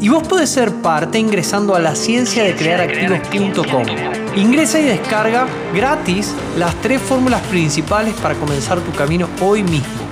y vos podés ser parte ingresando a la ciencia de crear activos.com. Ingresa y descarga gratis las tres fórmulas principales para comenzar tu camino hoy mismo.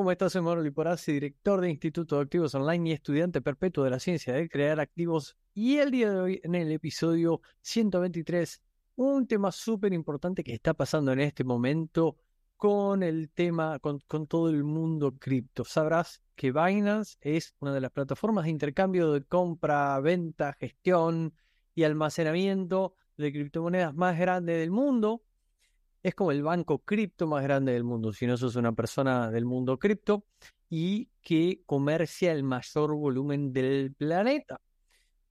¿Cómo estás? Soy Mauro Liporazzi, director de Instituto de Activos Online y estudiante perpetuo de la ciencia de crear activos. Y el día de hoy, en el episodio 123, un tema súper importante que está pasando en este momento con el tema, con, con todo el mundo cripto. Sabrás que Binance es una de las plataformas de intercambio de compra, venta, gestión y almacenamiento de criptomonedas más grande del mundo es como el banco cripto más grande del mundo, si no sos una persona del mundo cripto y que comercia el mayor volumen del planeta.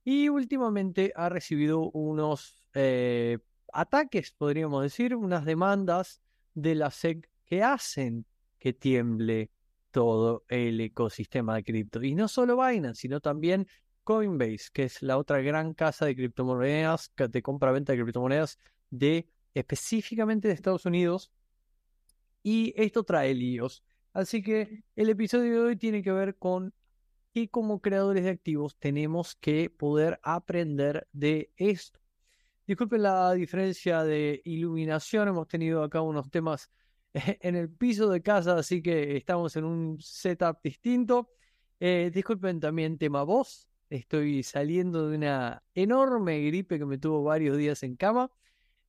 Y últimamente ha recibido unos eh, ataques, podríamos decir, unas demandas de la SEC que hacen que tiemble todo el ecosistema de cripto. Y no solo Binance, sino también Coinbase, que es la otra gran casa de criptomonedas, de compra-venta de criptomonedas de específicamente de Estados Unidos y esto trae líos. Así que el episodio de hoy tiene que ver con que como creadores de activos tenemos que poder aprender de esto. Disculpen la diferencia de iluminación, hemos tenido acá unos temas en el piso de casa, así que estamos en un setup distinto. Eh, disculpen también tema voz, estoy saliendo de una enorme gripe que me tuvo varios días en cama.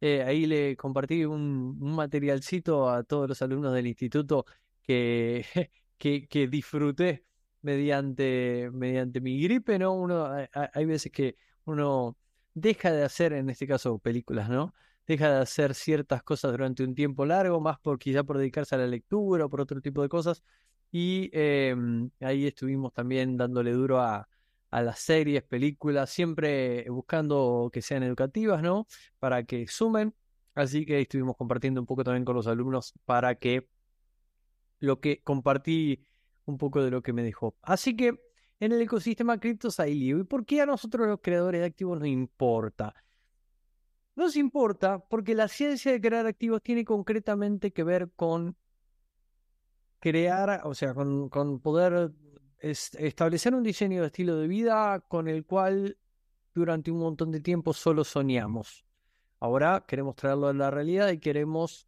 Eh, ahí le compartí un, materialcito a todos los alumnos del instituto que, que, disfruté mediante, mediante mi gripe, ¿no? Uno, hay, veces que uno deja de hacer, en este caso, películas, ¿no? Deja de hacer ciertas cosas durante un tiempo largo, más por quizá por dedicarse a la lectura o por otro tipo de cosas. Y em, ahí estuvimos también dándole duro a, a las series, películas, siempre buscando que sean educativas, ¿no? Para que sumen. Así que estuvimos compartiendo un poco también con los alumnos para que lo que compartí un poco de lo que me dejó. Así que en el ecosistema criptos hay lío. ¿Y por qué a nosotros los creadores de activos nos importa? Nos importa porque la ciencia de crear activos tiene concretamente que ver con crear, o sea, con, con poder establecer un diseño de estilo de vida con el cual durante un montón de tiempo solo soñamos. Ahora queremos traerlo a la realidad y queremos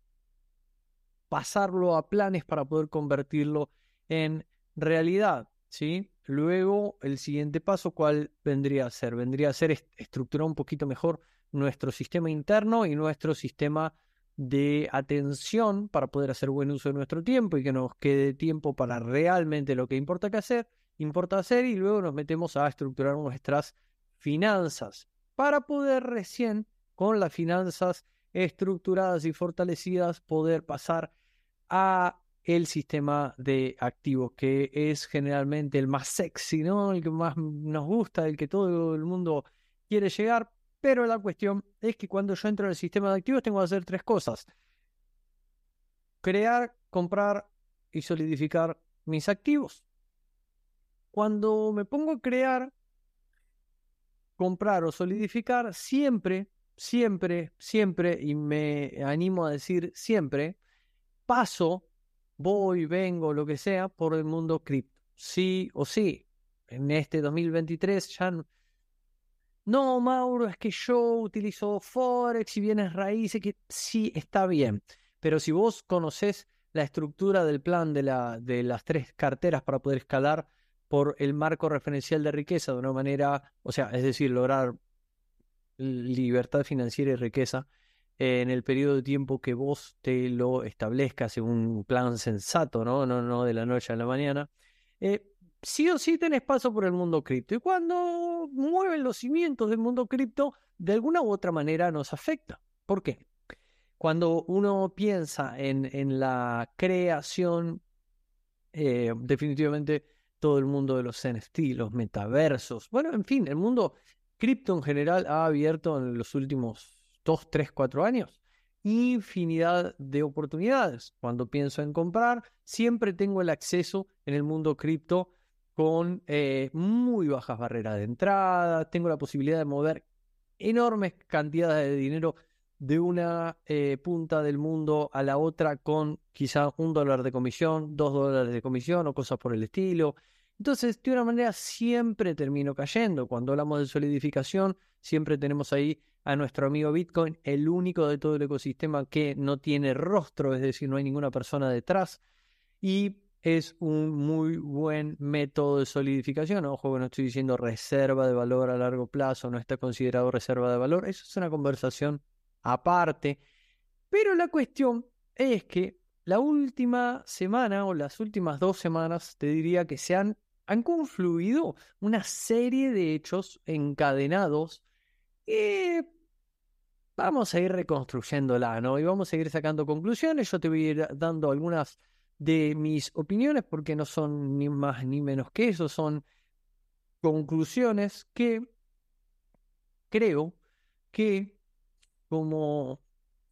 pasarlo a planes para poder convertirlo en realidad, ¿sí? Luego, el siguiente paso, ¿cuál vendría a ser? Vendría a ser estructurar un poquito mejor nuestro sistema interno y nuestro sistema de atención para poder hacer buen uso de nuestro tiempo y que nos quede tiempo para realmente lo que importa que hacer, importa hacer y luego nos metemos a estructurar nuestras finanzas para poder recién con las finanzas estructuradas y fortalecidas poder pasar a el sistema de activos que es generalmente el más sexy, ¿no? El que más nos gusta, el que todo el mundo quiere llegar, pero la cuestión es que cuando yo entro en el sistema de activos tengo que hacer tres cosas. Crear, comprar y solidificar mis activos. Cuando me pongo a crear, comprar o solidificar, siempre, siempre, siempre, y me animo a decir siempre, paso, voy, vengo, lo que sea, por el mundo cripto. Sí o sí. En este 2023 ya no, Mauro, es que yo utilizo Forex y bienes raíces, que sí, está bien. Pero si vos conocés la estructura del plan de, la, de las tres carteras para poder escalar por el marco referencial de riqueza de una manera, o sea, es decir, lograr libertad financiera y riqueza en el periodo de tiempo que vos te lo establezcas en un plan sensato, ¿no? No, no de la noche a la mañana. Eh, sí o sí tenés paso por el mundo cripto. Y cuando mueven los cimientos del mundo cripto, de alguna u otra manera nos afecta. ¿Por qué? Cuando uno piensa en, en la creación, eh, definitivamente todo el mundo de los NFT, los metaversos, bueno, en fin, el mundo cripto en general ha abierto en los últimos 2, 3, 4 años infinidad de oportunidades. Cuando pienso en comprar, siempre tengo el acceso en el mundo cripto con eh, muy bajas barreras de entrada, tengo la posibilidad de mover enormes cantidades de dinero de una eh, punta del mundo a la otra con quizá un dólar de comisión, dos dólares de comisión o cosas por el estilo. Entonces, de una manera siempre termino cayendo. Cuando hablamos de solidificación, siempre tenemos ahí a nuestro amigo Bitcoin, el único de todo el ecosistema que no tiene rostro, es decir, no hay ninguna persona detrás. Y es un muy buen método de solidificación. Ojo, no estoy diciendo reserva de valor a largo plazo, no está considerado reserva de valor. Eso es una conversación aparte. Pero la cuestión es que la última semana o las últimas dos semanas te diría que se han, han confluido una serie de hechos encadenados que vamos a ir reconstruyéndola, ¿no? Y vamos a ir sacando conclusiones. Yo te voy a ir dando algunas de mis opiniones, porque no son ni más ni menos que eso, son conclusiones que creo que como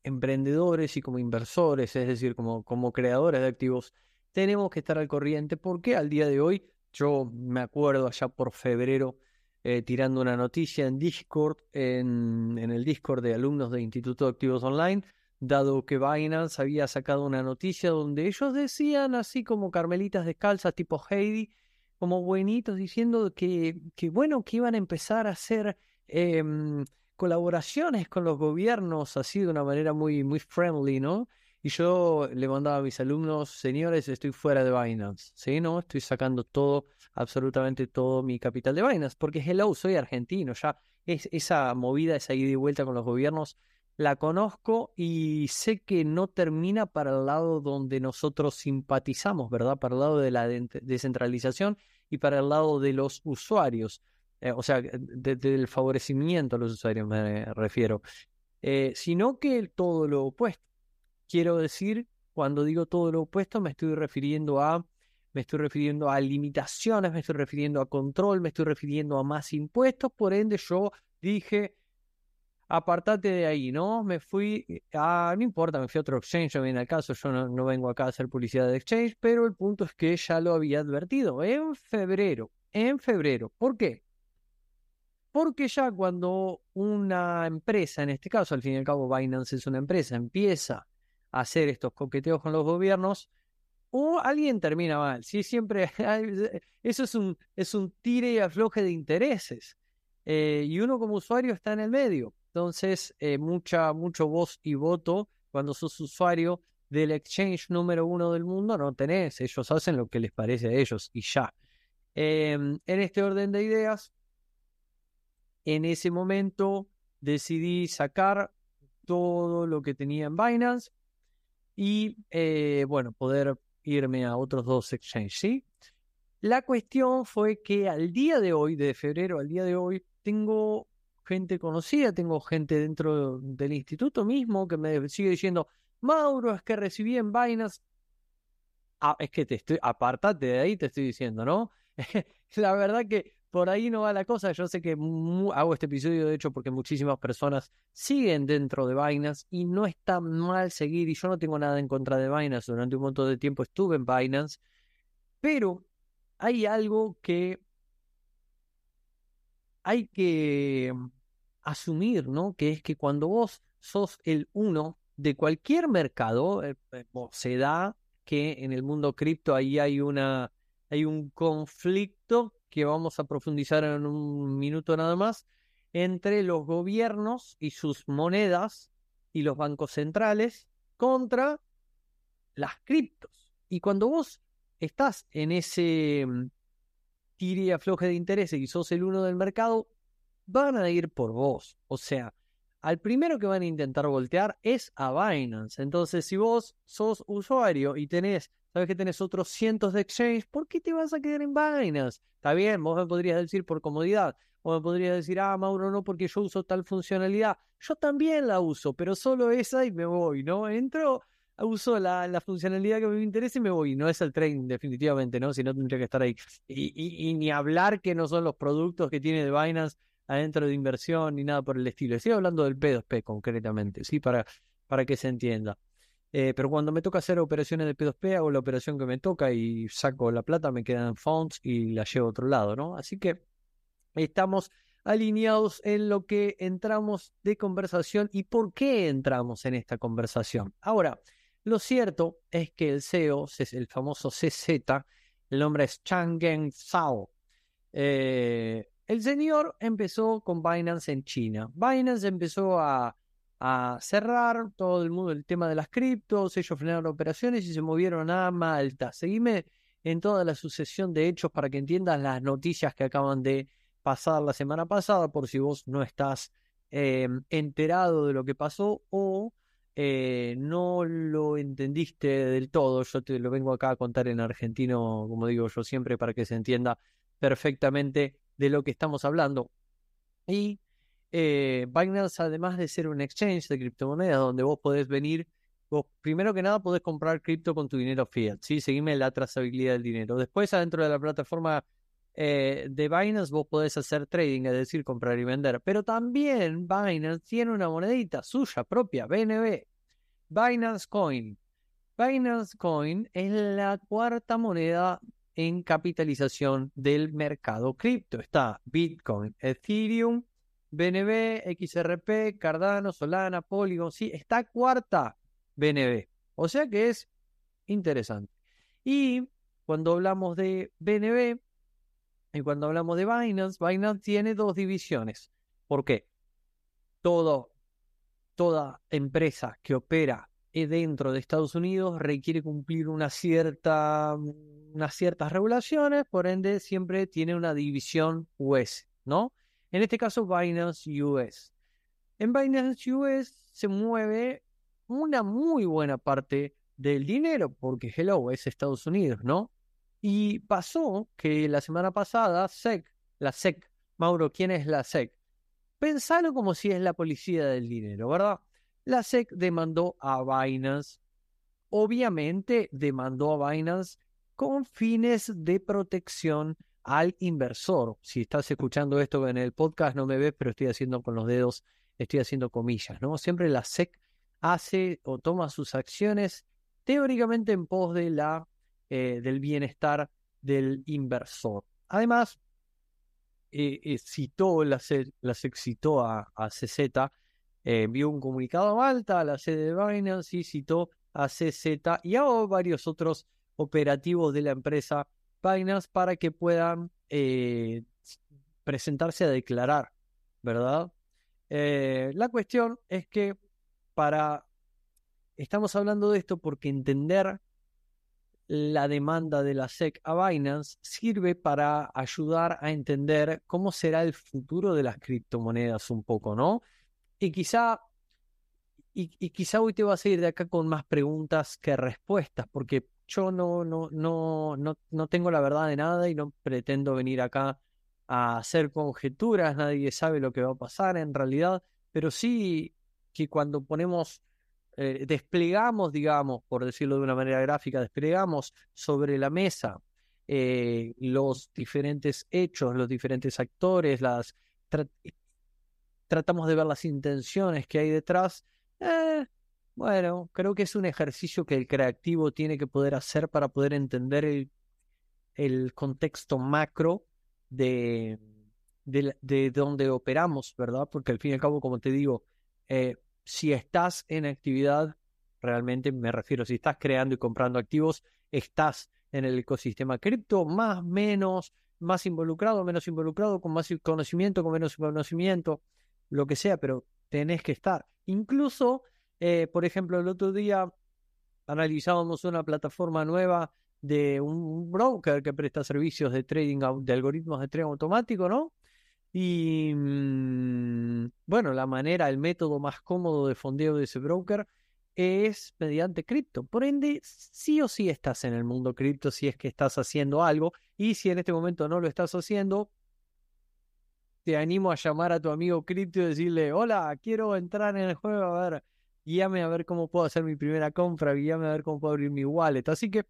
emprendedores y como inversores, es decir, como, como creadores de activos, tenemos que estar al corriente porque al día de hoy, yo me acuerdo allá por febrero, eh, tirando una noticia en Discord, en, en el Discord de alumnos de Instituto de Activos Online, dado que Binance había sacado una noticia donde ellos decían, así como carmelitas descalzas tipo Heidi, como buenitos, diciendo que, que bueno, que iban a empezar a hacer em, colaboraciones con los gobiernos así de una manera muy, muy friendly, ¿no? Y yo le mandaba a mis alumnos, señores, estoy fuera de Binance, ¿sí? ¿No? Estoy sacando todo, absolutamente todo mi capital de Binance, porque hello, soy argentino, ya es esa movida, esa ida y vuelta con los gobiernos, la conozco y sé que no termina para el lado donde nosotros simpatizamos, ¿verdad? Para el lado de la descentralización y para el lado de los usuarios, eh, o sea, del favorecimiento a los usuarios me refiero, eh, sino que todo lo opuesto. Quiero decir, cuando digo todo lo opuesto, me estoy refiriendo a me estoy refiriendo a limitaciones, me estoy refiriendo a control, me estoy refiriendo a más impuestos, por ende yo dije, apartate de ahí, ¿no? Me fui a, no importa, me fui a otro exchange, al caso, yo no, vengo acá a hacer publicidad de exchange, pero el punto es que ya lo había advertido en febrero, en febrero. ¿Por qué? Porque ya cuando una empresa, en este caso, al fin y al cabo Binance es una empresa, empieza a hacer estos coqueteos con los gobiernos, o alguien termina mal. Sí, siempre eso es un, es un tire y afloje de intereses. Eh, y uno como usuario está en el medio. Entonces, eh, mucha, mucho voz y voto cuando sos usuario del exchange número uno del mundo, no tenés. Ellos hacen lo que les parece a ellos y ya. Em, en este orden de ideas, en ese momento decidí sacar todo lo que tenía en Binance y, eh, bueno, poder irme a otros dos exchanges. La cuestión fue que al día de hoy, de febrero al día de hoy, tengo gente conocida, tengo gente dentro del instituto mismo que me sigue diciendo, Mauro, es que recibí en Binance. Ah, es que te estoy, apártate de ahí, te estoy diciendo, ¿no? la verdad que por ahí no va la cosa. Yo sé que hago este episodio, de hecho, porque muchísimas personas siguen dentro de Binance y no está mal seguir. Y yo no tengo nada en contra de Binance. Durante un montón de tiempo estuve en Binance. Pero hay algo que hay que mm, asumir, ¿no? Que es que cuando vos sos el uno de cualquier mercado, eh, eh, se da que en el mundo cripto ahí hay una hay un conflicto que vamos a profundizar en un minuto nada más entre los gobiernos y sus monedas y los bancos centrales contra las criptos. Y cuando vos estás en ese mm, tire y afloje de intereses y sos el uno del mercado, van a ir por vos. O sea, al primero que van a intentar voltear es a Binance. Entonces, si vos sos usuario y tenés sabes que tenés otros cientos de exchanges, ¿por qué te vas a quedar en Binance? Está bien, vos me podrías decir por comodidad, o me podrías decir, ah, Mauro, no, porque yo uso tal funcionalidad. Yo también la uso, pero solo esa y me voy, ¿no? Entro, uso la, funcionalidad que me interesa y me voy. No es el trading, definitivamente, ¿no? Si no, tendría que estar ahí. Y, y, ni hablar que no son los productos que tiene de Binance adentro de inversión ni nada por el estilo. Estoy hablando del P2P concretamente, ¿sí? Para, para que se entienda. Eh, pero cuando me toca hacer operaciones de P2P, hago la operación que me toca y saco la plata, me quedan funds y la llevo a otro lado, ¿no? Así que estamos alineados en lo que entramos de conversación y por qué entramos en esta conversación. Ahora, lo cierto es que el CEO, el famoso CZ, el nombre es Changen Zhao. Eh, el señor empezó con Binance en China. Binance empezó a cerrar todo el mundo el tema de las criptos, ellos frenaron operaciones y se movieron a Malta. Seguime en toda la sucesión de hechos para que entiendas las noticias que acaban de pasar la semana pasada, por si vos no estás eh, enterado de lo que pasó o eh, no lo entendiste del todo. Yo te lo vengo acá a contar en argentino, como digo yo siempre, para que se entienda perfectamente de lo que estamos hablando. Y eh, Binance, además de ser un exchange de criptomonedas donde vos podés venir, vos primero que nada podés comprar cripto con tu dinero fiat, ¿sí? Seguime la trazabilidad del dinero. Después, adentro de la plataforma eh, de Binance, vos podés hacer trading, es decir, comprar y vender. Pero también Binance tiene una monedita suya propia, BNB, Binance Coin. Binance Coin es la cuarta moneda en capitalización del mercado cripto. Está Bitcoin, Ethereum, BNB, XRP, Cardano, Solana, Polygon, sí, está cuarta BNB. O sea que es interesante. Y cuando hablamos de BNB y cuando hablamos de Binance, Binance tiene dos divisiones. ¿Por qué? Todo, toda empresa que opera dentro de Estados Unidos requiere cumplir unas ciertas regulaciones, por ende siempre tiene una división US, ¿no? En este caso, Binance US. En Binance US se mueve una muy buena parte del dinero, porque hello, es Estados Unidos, ¿no? Y pasó que la semana pasada, SEC, la SEC, Mauro, ¿quién es la SEC? Pensalo como si es la policía del dinero, ¿verdad? La SEC demandó a Binance, obviamente demandó a Binance con fines de protección al inversor. Si estás escuchando esto en el podcast, no me ves, pero estoy haciendo con los dedos, estoy haciendo comillas, ¿no? Siempre la SEC hace o toma sus acciones teóricamente en pos de la, eh, del bienestar del inversor. Además, eh, eh, citó, la SEC, la SEC citó a, a CZ, envió un comunicado a Malta, a la sede de Binance y citó a CZ y a varios otros operativos de la empresa Binance para que puedan presentarse a declarar, ¿verdad? La cuestión es que para... Estamos hablando de esto porque entender la demanda de la SEC a Binance sirve para ayudar a entender cómo será el futuro de las criptomonedas un poco, ¿no? Y quizá, y, quizá hoy te vas a ir de acá con más preguntas que respuestas, porque yo no, no, no, no, no tengo la verdad de nada y no pretendo venir acá a hacer conjeturas, nadie sabe lo que va a pasar en realidad, pero sí que cuando ponemos, eh, desplegamos, digamos, por decirlo de una manera gráfica, desplegamos sobre la mesa eh, los diferentes hechos, los diferentes actores, las tratamos de ver las intenciones que hay detrás, eh, bueno, creo que es un ejercicio que el creativo tiene que poder hacer para poder entender el, contexto macro de, de, de, donde operamos, ¿verdad? Porque al fin y al cabo, como te digo, si estás en actividad, realmente me refiero, si estás creando y comprando activos, estás en el ecosistema cripto, más, menos, más involucrado, menos involucrado, con más conocimiento, con menos conocimiento, lo que sea, pero tenés que estar. Incluso eh, por ejemplo, el otro día analizábamos una plataforma nueva de un broker que presta servicios de trading, de algoritmos de trading automático, ¿no? Y mm, bueno, la manera, el método más cómodo de fondeo de ese broker es mediante cripto. Por ende, sí o sí estás en el mundo cripto si es que estás haciendo algo. Y si en este momento no lo estás haciendo, te animo a llamar a tu amigo cripto y decirle, hola, quiero entrar en el juego, a ver, guíame a ver cómo puedo hacer mi primera compra, guíame a ver cómo puedo abrir mi wallet. Así que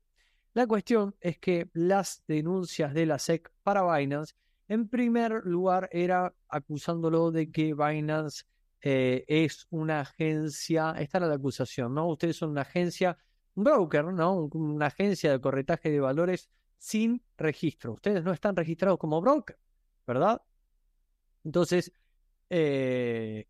la cuestión es que las denuncias de la SEC para Binance, en primer lugar, era acusándolo de que Binance eh, es una agencia, esta era la acusación, ¿no? Ustedes son una agencia, un broker, ¿no? Una agencia de corretaje de valores sin registro. Ustedes no están registrados como broker, ¿verdad? Entonces, eh,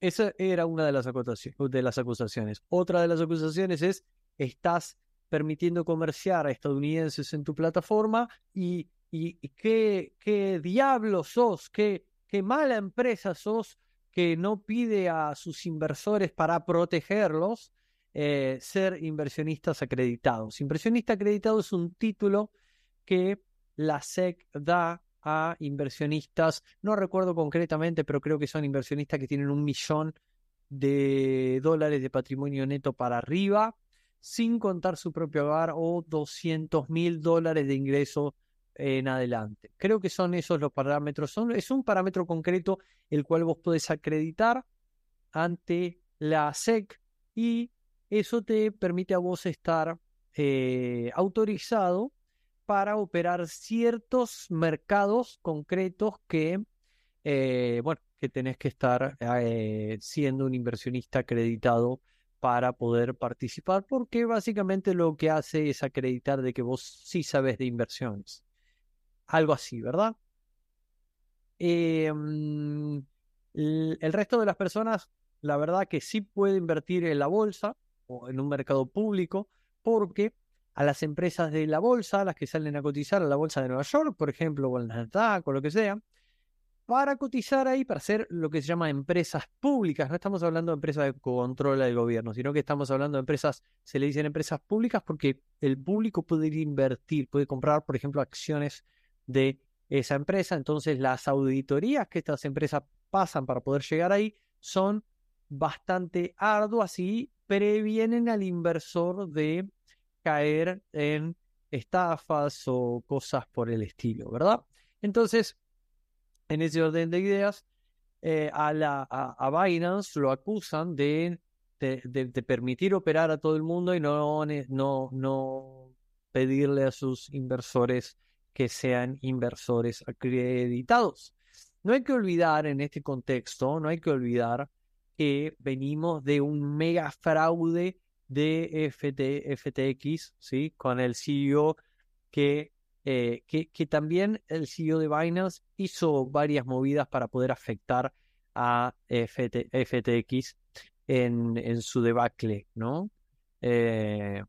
esa era una de las, de las acusaciones. Otra de las acusaciones es, estás permitiendo comerciar a estadounidenses en tu plataforma y, y, qué, qué diablo sos, qué, qué mala empresa sos que no pide a sus inversores para protegerlos eh, ser inversionistas acreditados. Inversionista acreditado es un título que la SEC da a inversionistas, no recuerdo concretamente, pero creo que son inversionistas que tienen un millón de dólares de patrimonio neto para arriba sin contar su propio hogar o 200 mil dólares de ingreso en adelante. Creo que son esos los parámetros. Es un parámetro concreto el cual vos podés acreditar ante la SEC y eso te permite a vos estar eh, autorizado para operar ciertos mercados concretos que, eh, bueno, que tenés que estar eh, siendo un inversionista acreditado para poder participar, porque básicamente lo que hace es acreditar de que vos sí sabes de inversiones. Algo así, ¿verdad? Em, el resto de las personas, la verdad que sí puede invertir en la bolsa o en un mercado público, porque a las empresas de la bolsa, las que salen a cotizar a la bolsa de Nueva York, por ejemplo, o el Nasdaq o lo que sea, para cotizar ahí, para ser lo que se llama empresas públicas. No estamos hablando de empresas de control del gobierno, sino que estamos hablando de empresas, se le dicen empresas públicas porque el público puede invertir, puede comprar, por ejemplo, acciones de esa empresa. Entonces, las auditorías que estas empresas pasan para poder llegar ahí son bastante arduas y previenen al inversor de caer en estafas o cosas por el estilo, ¿verdad? Entonces, en ese orden de ideas, eh, a, la, a, Binance lo acusan de, de, permitir operar a todo el mundo y no, no, no pedirle a sus inversores que sean inversores acreditados. No hay que olvidar en este contexto, no hay que olvidar que venimos de un mega fraude de FT, FTX, ¿sí? Con el CEO que eh, que, que, también el CEO de Binance hizo varias movidas para poder afectar a FTX en, en, su debacle, ¿no? Eh,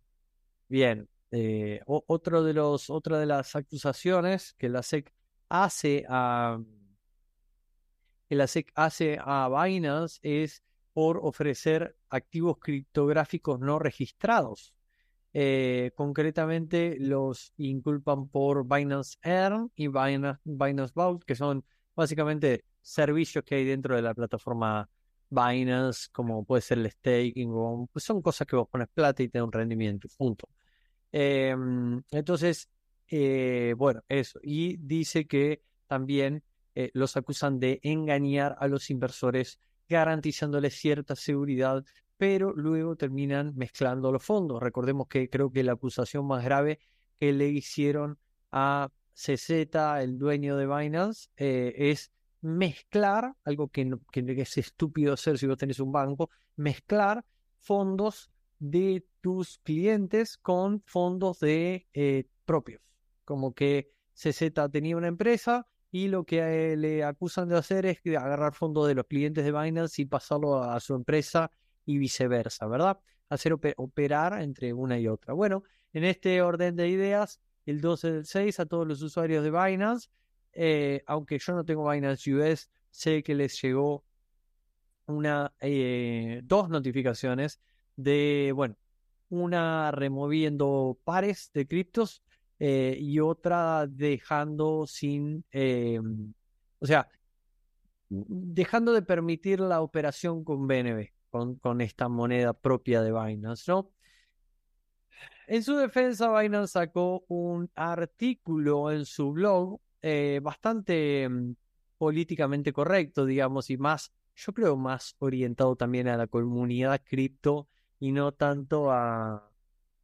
bien, eh, otra de las acusaciones que la SEC hace a que la SEC hace a Binance es por ofrecer activos criptográficos no registrados. Eh, concretamente los inculpan por Binance Earn y Binance, Binance Vault, que son básicamente servicios que hay dentro de la plataforma Binance, como puede ser el staking, o, son cosas que vos pones plata y te da un rendimiento, punto. Em, entonces, eh, bueno, eso. Y dice que también eh, los acusan de engañar a los inversores garantizándoles cierta seguridad pero luego terminan mezclando los fondos. Recordemos que creo que la acusación más grave que le hicieron a CZ, el dueño de Binance, eh, es mezclar, algo que, es estúpido hacer si vos tenés un banco, mezclar fondos de tus clientes con fondos de eh, propios. Como que CZ tenía una empresa y lo que eh, le acusan de hacer es agarrar fondos de los clientes de Binance y pasarlo a su empresa y viceversa, ¿verdad? Hacer operar entre una y otra. Bueno, en este orden de ideas, el 12 del 6 a todos los usuarios de Binance, eh, aunque yo no tengo Binance US, sé que les llegó una, dos notificaciones de, bueno, una removiendo pares de criptos eh, y otra dejando sin, o sea, dejando de permitir la operación con BNB. con, con esta moneda propia de Binance, ¿no? En su defensa, Binance sacó un artículo en su blog eh, bastante mm, políticamente correcto, digamos, y más, yo creo, más orientado también a la comunidad cripto y no tanto a,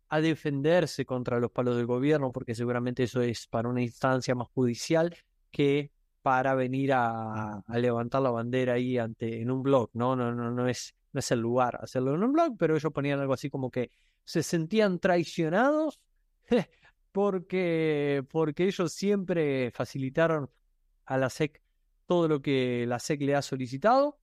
a defenderse contra los palos del gobierno, porque seguramente eso es para una instancia más judicial que para venir a, levantar la bandera ahí ante en un blog, ¿no? No, no, no es, no es el lugar hacerlo en un blog, pero ellos ponían algo así como que se sentían traicionados porque, porque ellos siempre facilitaron a la SEC todo lo que la SEC le ha solicitado.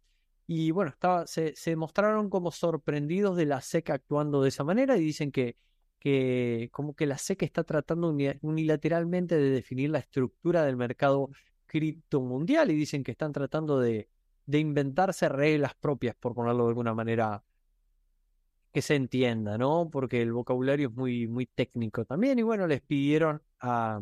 Y bueno, estaba, se, se mostraron como sorprendidos de la SEC actuando de esa manera y dicen que, que como que la SEC está tratando unilateralmente de definir la estructura del mercado cripto mundial y dicen que están tratando de, de inventarse reglas propias, por ponerlo de alguna manera que se entienda, ¿no? Porque el vocabulario es muy, muy técnico también. Y bueno, les pidieron a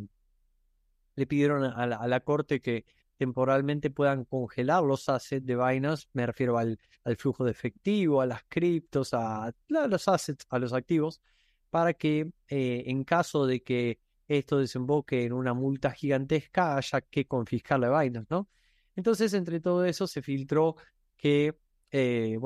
le pidieron a la, corte que temporalmente puedan congelar los assets de Binance, me refiero al, flujo de efectivo, a las criptos, a, los assets, a los activos, para que eh, en caso de que esto desemboque en una multa gigantesca haya que confiscarle a Binance, ¿no? Entonces, entre todo eso se filtró que, eh,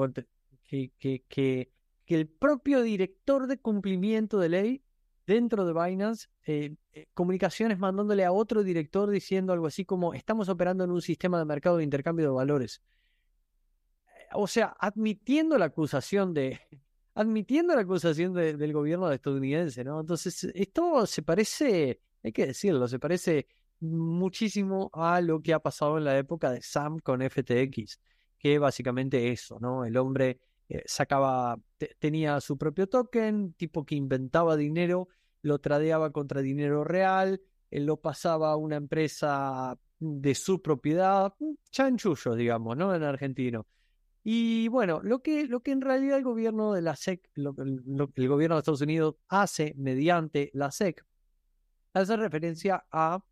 que el propio director de cumplimiento de ley dentro de Binance, eh, eh, comunicaciones mandándole a otro director diciendo algo así como estamos operando en un sistema de mercado de intercambio de valores. O sea, admitiendo la acusación de, admitiendo la acusación del gobierno estadounidense, ¿no? Entonces, esto se parece, hay que decirlo, se parece muchísimo a lo que ha pasado en la época de Sam con FTX, que básicamente eso, ¿no? El hombre eh, sacaba, tenía su propio token, tipo que inventaba dinero, lo tradeaba contra dinero real, lo pasaba a una empresa de su propiedad, chanchullo, digamos, ¿no? En argentino. Y bueno, lo que, lo que en realidad el gobierno de la SEC, el gobierno de Estados Unidos hace mediante la SEC, hace referencia a,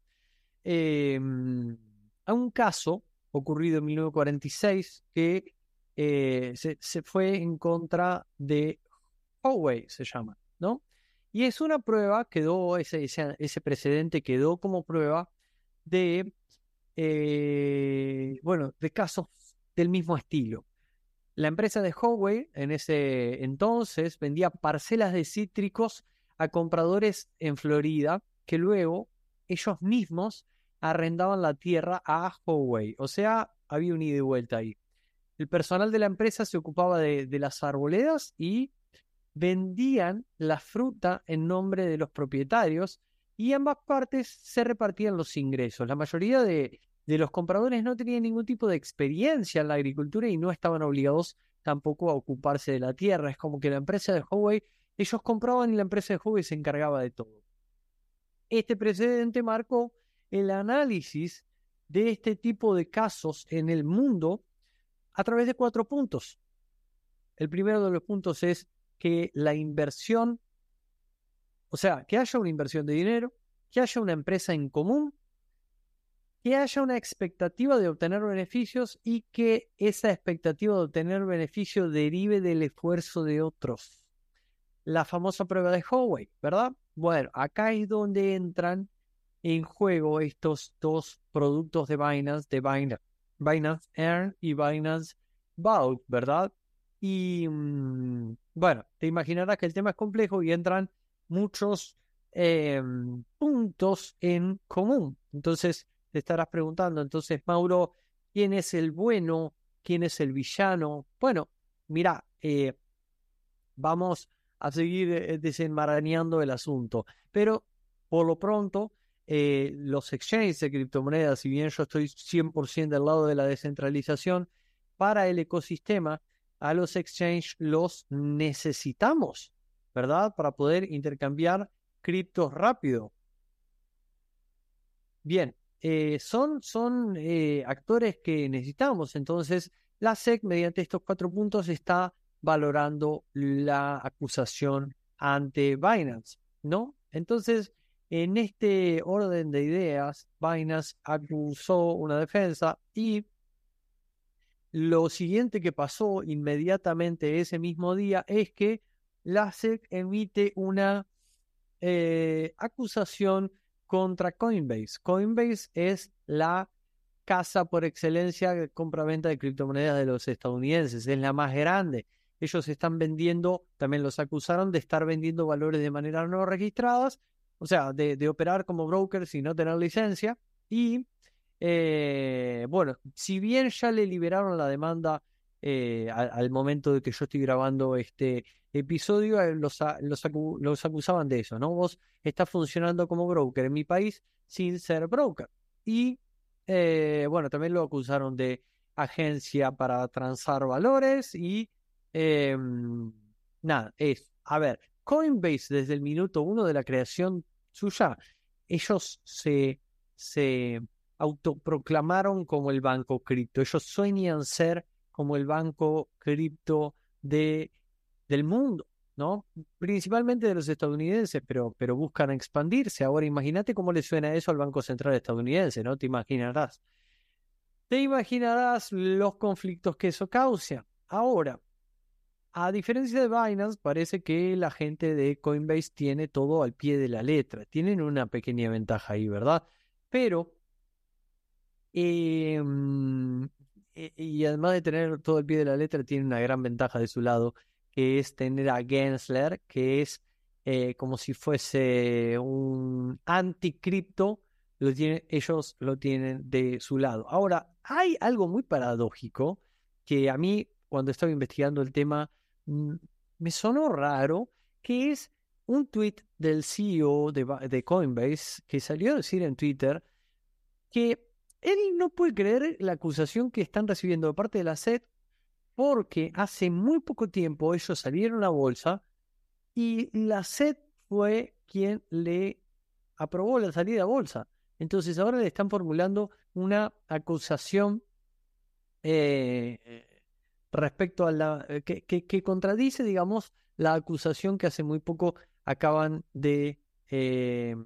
em, a un caso ocurrido en 1946 que eh, se, fue en contra de Huawei, se llama, ¿no? Y es una prueba, quedó, ese, ese, precedente quedó como prueba de, eh, bueno, de casos del mismo estilo. La empresa de Huawei en ese entonces vendía parcelas de cítricos a compradores en Florida que luego ellos mismos arrendaban la tierra a Huawei. O sea, había un ida y vuelta ahí. El personal de la empresa se ocupaba de, las arboledas y vendían la fruta en nombre de los propietarios y ambas partes se repartían los ingresos. La mayoría de, los compradores no tenían ningún tipo de experiencia en la agricultura y no estaban obligados tampoco a ocuparse de la tierra. Es como que la empresa de Huawei, ellos compraban y la empresa de Huawei se encargaba de todo. Este precedente marcó el análisis de este tipo de casos en el mundo a través de cuatro puntos. El primero de los puntos es que la inversión, o sea, que haya una inversión de dinero, que haya una empresa en común, que haya una expectativa de obtener beneficios y que esa expectativa de obtener beneficios derive del esfuerzo de otros. La famosa prueba de Huawei, ¿verdad? Bueno, acá es donde entran en juego estos dos productos de Binance, de Binance, Binance Earn y Binance Vault, ¿verdad? Y mm, bueno, te imaginarás que el tema es complejo y entran muchos em, puntos en común. Entonces te estarás preguntando, entonces Mauro, ¿quién es el bueno? ¿Quién es el villano? Bueno, mira, eh, vamos a seguir eh, desenmarañando el asunto, pero por lo pronto eh, los exchanges de criptomonedas, si bien yo estoy 100% del lado de la descentralización, para el ecosistema, a los exchanges los necesitamos, ¿verdad? Para poder intercambiar criptos rápido. Bien, eh, son, son eh, actores que necesitamos. Entonces, la SEC, mediante estos cuatro puntos, está valorando la acusación ante Binance, ¿no? Entonces, en este orden de ideas, Binance acusó una defensa y lo siguiente que pasó inmediatamente ese mismo día es que la SEC emite una eh, acusación contra Coinbase. Coinbase es la casa por excelencia de compra-venta de criptomonedas de los estadounidenses, es la más grande. Ellos están vendiendo, también los acusaron de estar vendiendo valores de manera no registradas, o sea, de, operar como brokers y no tener licencia. Y eh, bueno, si bien ya le liberaron la demanda eh, al, momento de que yo estoy grabando este episodio, eh, los, acusaban de eso, ¿no? Vos estás funcionando como broker en mi país sin ser broker. Y bueno, también lo acusaron de agencia para transar valores y em, nada, es, a ver, Coinbase desde el minuto uno de la creación suya, ellos se, se autoproclamaron como el banco cripto. Ellos sueñan ser como el banco cripto de, del mundo, ¿no? Principalmente de los estadounidenses, pero, pero buscan expandirse. Ahora imagínate cómo le suena eso al Banco Central estadounidense, ¿no? Te imaginarás. Te imaginarás los conflictos que eso causa. Ahora, a diferencia de Binance, parece que la gente de Coinbase tiene todo al pie de la letra. Tienen una pequeña ventaja ahí, ¿verdad? Pero, em, e, y además de tener todo al pie de la letra, tiene una gran ventaja de su lado, que es tener a Gensler, que es eh, como si fuese un anticripto, lo ellos lo tienen de su lado. Ahora, hay algo muy paradójico que a mí, cuando estaba investigando el tema, Mm, me sonó raro, que es un tweet del CEO de, Coinbase que salió a decir en Twitter que él no puede creer la acusación que están recibiendo de parte de la SED porque hace muy poco tiempo ellos salieron a bolsa y la SED fue quien le aprobó la salida a bolsa. Entonces ahora le están formulando una acusación eh, respecto a la eh, que, contradice, digamos, la acusación que hace muy poco acaban de eh,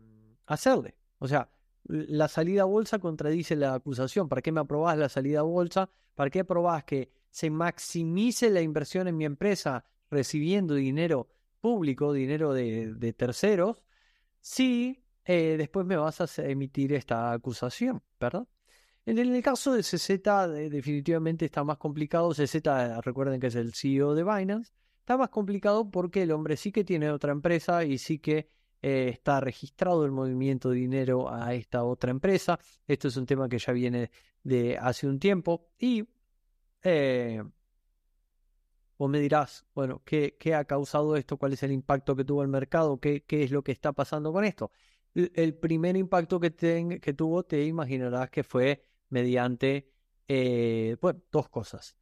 hacerle. O sea, la salida a bolsa contradice la acusación. ¿Para qué me aprobás la salida a bolsa? ¿Para qué aprobás que se maximice la inversión en mi empresa recibiendo dinero público, dinero de, terceros, si eh, después me vas a emitir esta acusación, ¿verdad? En el caso de CZ, definitivamente está más complicado. CZ, recuerden que es el CEO de Binance. Está más complicado porque el hombre sí que tiene otra empresa y sí que eh, está registrado el movimiento de dinero a esta otra empresa. Esto es un tema que ya viene de hace un tiempo. Y eh, vos me dirás, bueno, ¿qué, ¿qué, ha causado esto? ¿Cuál es el impacto que tuvo el mercado? ¿Qué, es lo que está pasando con esto? El, primer impacto que, tuvo, te imaginarás que fue mediante eh, dos cosas.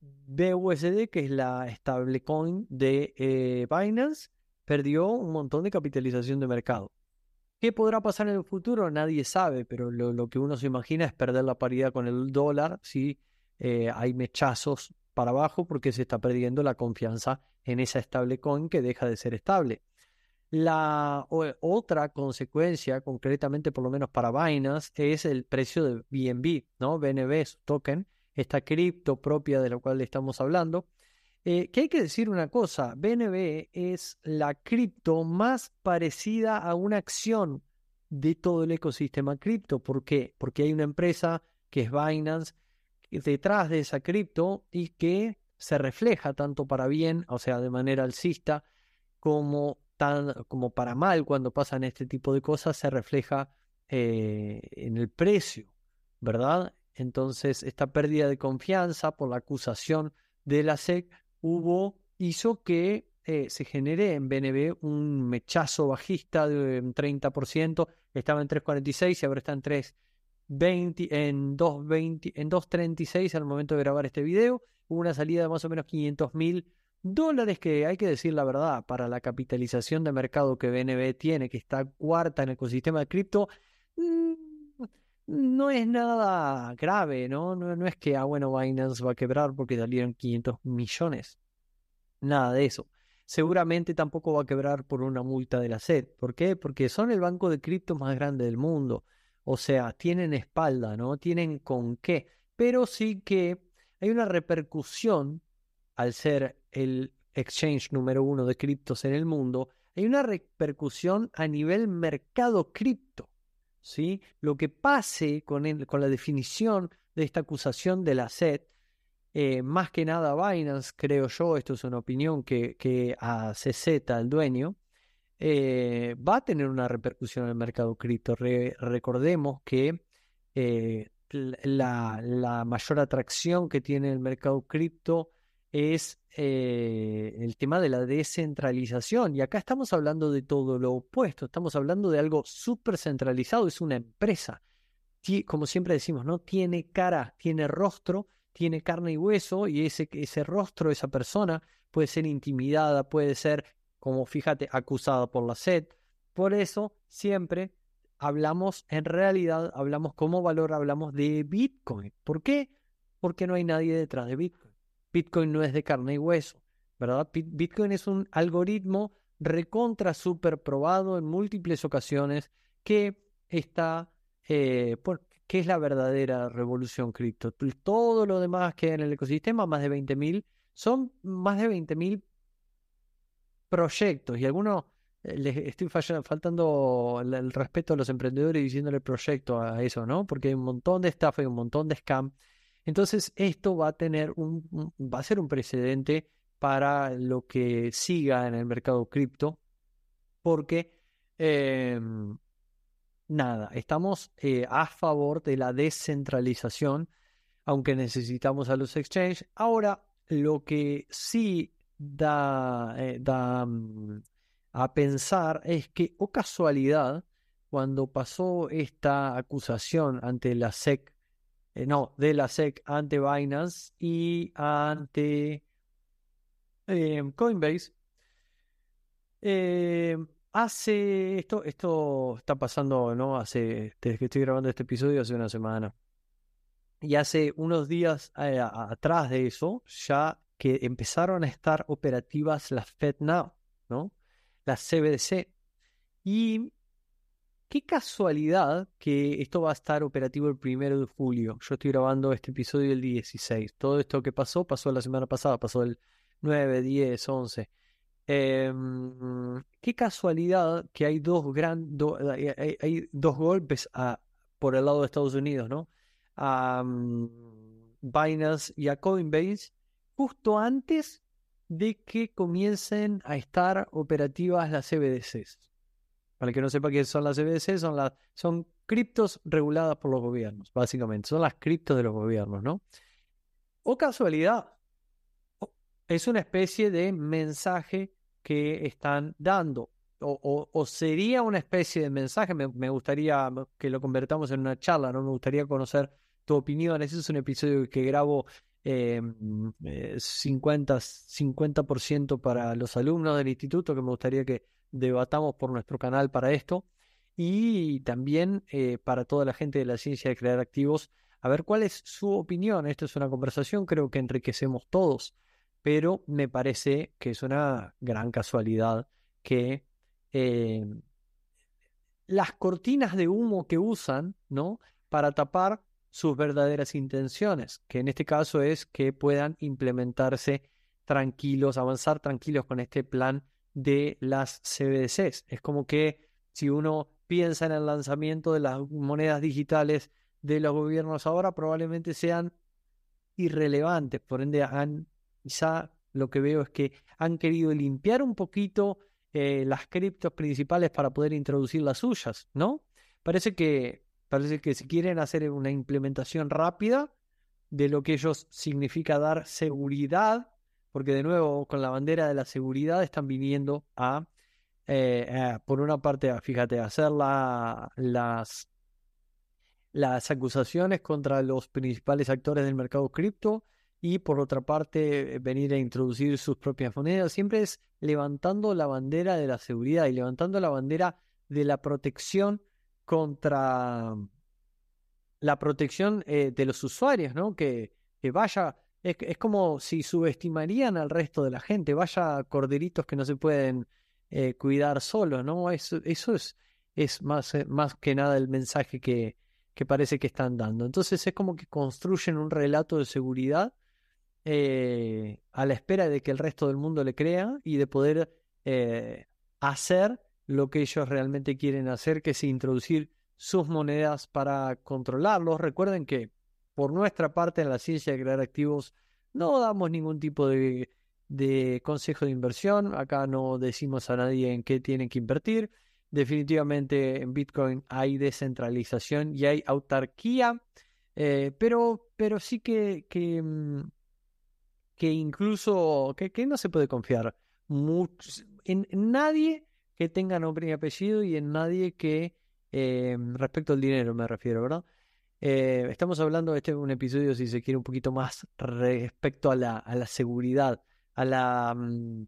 BUSD, que es la stablecoin de Binance, perdió un montón de capitalización de mercado. ¿Qué podrá pasar en el futuro? Nadie sabe, pero lo, que uno se imagina es perder la paridad con el dólar si eh, hay mechazos para abajo porque se está perdiendo la confianza en esa stablecoin que deja de ser estable. La otra consecuencia, concretamente por lo menos para Binance, es el precio de BNB, ¿no? BNB, su token, esta cripto propia de la cual estamos hablando. Eh, que hay que decir una cosa, BNB es la cripto más parecida a una acción de todo el ecosistema cripto. ¿Por qué? Porque hay una empresa que es Binance detrás de esa cripto y que se refleja tanto para bien, o sea, de manera alcista, como tan como para mal cuando pasan este tipo de cosas se refleja eh, en el precio, ¿verdad? Entonces, esta pérdida de confianza por la acusación de la SEC hubo, hizo que eh, se genere en BNB un mechazo bajista de un 30%, estaba en 3.46 y ahora está en 3.20, en 2.20, en 2.36 al momento de grabar este video, hubo una salida de más o menos 500 mil Dólares que hay que decir la verdad, para la capitalización de mercado que BNB tiene, que está cuarta en el ecosistema de cripto, mm, no es nada grave, ¿no? ¿no? es que, ah, bueno, Binance va a quebrar porque salieron 500 millones. Nada de eso. Seguramente tampoco va a quebrar por una multa de la SED. ¿Por qué? Porque son el banco de cripto más grande del mundo. O sea, tienen espalda, ¿no? Tienen con qué. Pero sí que hay una repercusión al ser el exchange número uno de criptos en el mundo, hay una repercusión a nivel mercado cripto. ¿Sí? Lo que pase con, con la definición de esta acusación de la SED, eh, más que nada Binance, creo yo, esto es una opinión que, que a CZ, el dueño, eh, va a tener una repercusión en el mercado cripto. recordemos que eh, la, la, mayor atracción que tiene el mercado cripto es eh, el tema de la descentralización. Y acá estamos hablando de todo lo opuesto, estamos hablando de algo súper centralizado, es una empresa. Como siempre decimos, ¿no? Tiene cara, tiene rostro, tiene carne y hueso, y ese, ese rostro, esa persona, puede ser intimidada, puede ser, como fíjate, acusada por la SED. Por eso, siempre hablamos, en realidad, hablamos como valor, hablamos de Bitcoin. ¿Por qué? Porque no hay nadie detrás de Bitcoin. Bitcoin no es de carne y hueso, ¿verdad? Bitcoin es un algoritmo recontra super probado en múltiples ocasiones que está, eh, que es la verdadera revolución cripto. Todo lo demás que hay en el ecosistema, más de 20.000, son más de 20.000 proyectos y algunos eh, les estoy faltando el, respeto a los emprendedores diciéndole proyecto a eso, ¿no? Porque hay un montón de estafa y un montón de scam entonces, esto va a tener un, va a ser un precedente para lo que siga en el mercado cripto, porque em, nada, estamos eh, a favor de la descentralización, aunque necesitamos a los exchanges. Ahora, lo que sí da, eh, da mm, a pensar es que, o casualidad, cuando pasó esta acusación ante la SEC eh, no, de la SEC ante Binance y ante eh, Coinbase. Eh, hace esto, esto está pasando, ¿no? Hace, desde que estoy grabando este episodio, hace una semana. Y hace unos días atrás de eso, ya que empezaron a estar operativas las FedNow, ¿no? Las CBDC. Y Qué casualidad que esto va a estar operativo el primero de julio. Yo estoy grabando este episodio el 16. Todo esto que pasó, pasó la semana pasada, pasó el 9, 10, 11. qué casualidad que hay dos gran, hay, dos golpes por el lado de Estados Unidos, ¿no? A Binance y a Coinbase justo antes de que comiencen a estar operativas las CBDCs. Para el que no sepa qué son las CBDC, son, las, son criptos reguladas por los gobiernos, básicamente. Son las criptos de los gobiernos, ¿no? O casualidad, es una especie de mensaje que están dando. O, sería una especie de mensaje, me, gustaría que lo convertamos en una charla, ¿no? Me gustaría conocer tu opinión. Ese es un episodio que grabo eh, 50, 50% para los alumnos del instituto, que me gustaría que debatamos por nuestro canal para esto y también eh, para toda la gente de la ciencia de crear activos, a ver cuál es su opinión. Esto es una conversación, creo que enriquecemos todos, pero me parece que es una gran casualidad que eh, las cortinas de humo que usan, ¿no? Para tapar sus verdaderas intenciones, que en este caso es que puedan implementarse tranquilos, avanzar tranquilos con este plan de las CBDCs. Es como que si uno piensa en el lanzamiento de las monedas digitales de los gobiernos ahora, probablemente sean irrelevantes. Por ende, han, quizá lo que veo es que han querido limpiar un poquito eh, las criptos principales para poder introducir las suyas, ¿no? Parece que, parece que si quieren hacer una implementación rápida de lo que ellos significa dar seguridad porque de nuevo con la bandera de la seguridad están viniendo a, eh, por una parte, fíjate, a hacer las, las acusaciones contra los principales actores del mercado cripto y por otra parte venir a introducir sus propias monedas. Siempre es levantando la bandera de la seguridad y levantando la bandera de la protección contra la protección eh, de los usuarios, ¿no? Que, que vaya es, como si subestimarían al resto de la gente. Vaya corderitos que no se pueden eh, cuidar solos, ¿no? Eso, eso es, es más, eh, más que nada el mensaje que, que parece que están dando. Entonces es como que construyen un relato de seguridad eh, a la espera de que el resto del mundo le crea y de poder hacer lo que ellos realmente quieren hacer, que es introducir sus monedas para controlarlos. Recuerden que por nuestra parte en la ciencia de crear activos no damos ningún tipo de, de consejo de inversión. Acá no decimos a nadie en qué tienen que invertir. Definitivamente en Bitcoin hay descentralización y hay autarquía, eh, pero, pero sí que, que, mm, incluso que, no se puede confiar en, nadie que tenga nombre y apellido y en nadie que eh, respecto al dinero me refiero, ¿verdad? Eh, estamos hablando de este un episodio, si se quiere, un poquito más respecto a la, a la seguridad, a la mm,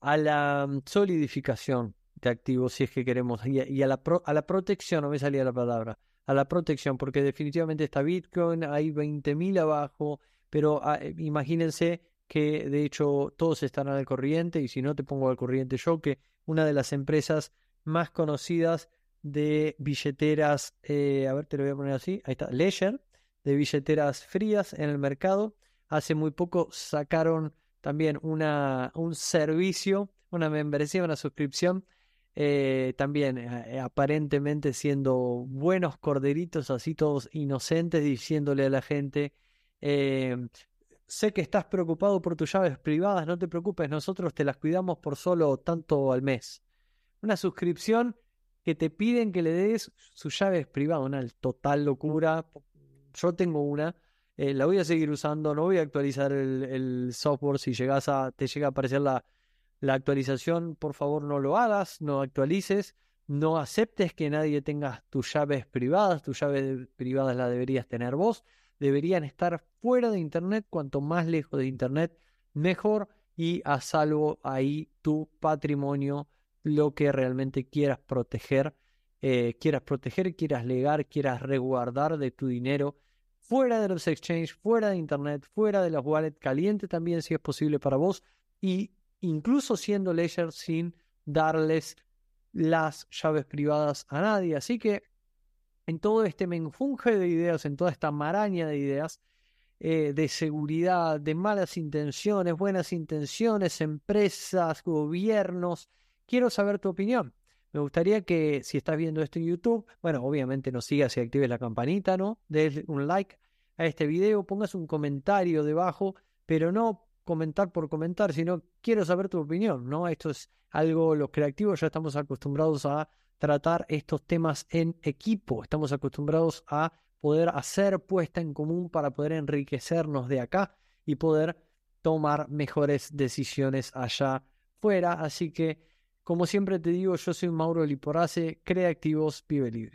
a la mm, solidificación de activos, si es que queremos, y a, la, a la protección, no me salía la palabra, a la protección, porque definitivamente está Bitcoin, hay 20.000 abajo, pero ah, eh, imagínense que de hecho todos están al corriente, y si no te pongo al corriente. Yo, que una de las empresas más conocidas de billeteras, eh, a ver, te lo voy a poner así, ahí está, Ledger, de billeteras frías en el mercado, hace muy poco sacaron también una, un servicio, una membresía, una suscripción, eh, también eh, aparentemente siendo buenos corderitos, así todos inocentes, diciéndole a la gente, sé que estás preocupado por tus llaves privadas, no te preocupes, nosotros te las cuidamos por solo tanto al mes. Una suscripción que te piden que le des sus llaves privadas, una total locura. Yo tengo una eh, la voy a seguir usando, no voy a actualizar el, software. Si llegas a, te llega a aparecer la, la actualización, por favor no lo hagas, no actualices, no aceptes que nadie tenga tus llaves privadas, tus llaves privadas las deberías tener vos, deberían estar fuera de Internet, cuanto más lejos de Internet, mejor y a salvo ahí tu patrimonio, lo que realmente quieras proteger, eh, quieras proteger, quieras legar, quieras resguardar de tu dinero fuera de los exchanges, fuera de internet, fuera de las wallets, caliente también si es posible para vos y incluso siendo Ledger sin darles las llaves privadas a nadie. Así que en todo este menjunje de ideas, en toda esta maraña de ideas, eh, de seguridad, de malas intenciones, buenas intenciones, empresas, gobiernos, quiero saber tu opinión. Me gustaría que si estás viendo esto en YouTube, bueno, obviamente nos sigas y actives la campanita, ¿no? Des un like a este video, pongas un comentario debajo, pero no comentar por comentar, sino quiero saber tu opinión, ¿no? Esto es algo, los creativos ya estamos acostumbrados a tratar estos temas en equipo, estamos acostumbrados a poder hacer puesta en común para poder enriquecernos de acá y poder tomar mejores decisiones allá fuera, así que como siempre te digo, yo soy Mauro Liporace, Creativos Vive Libre.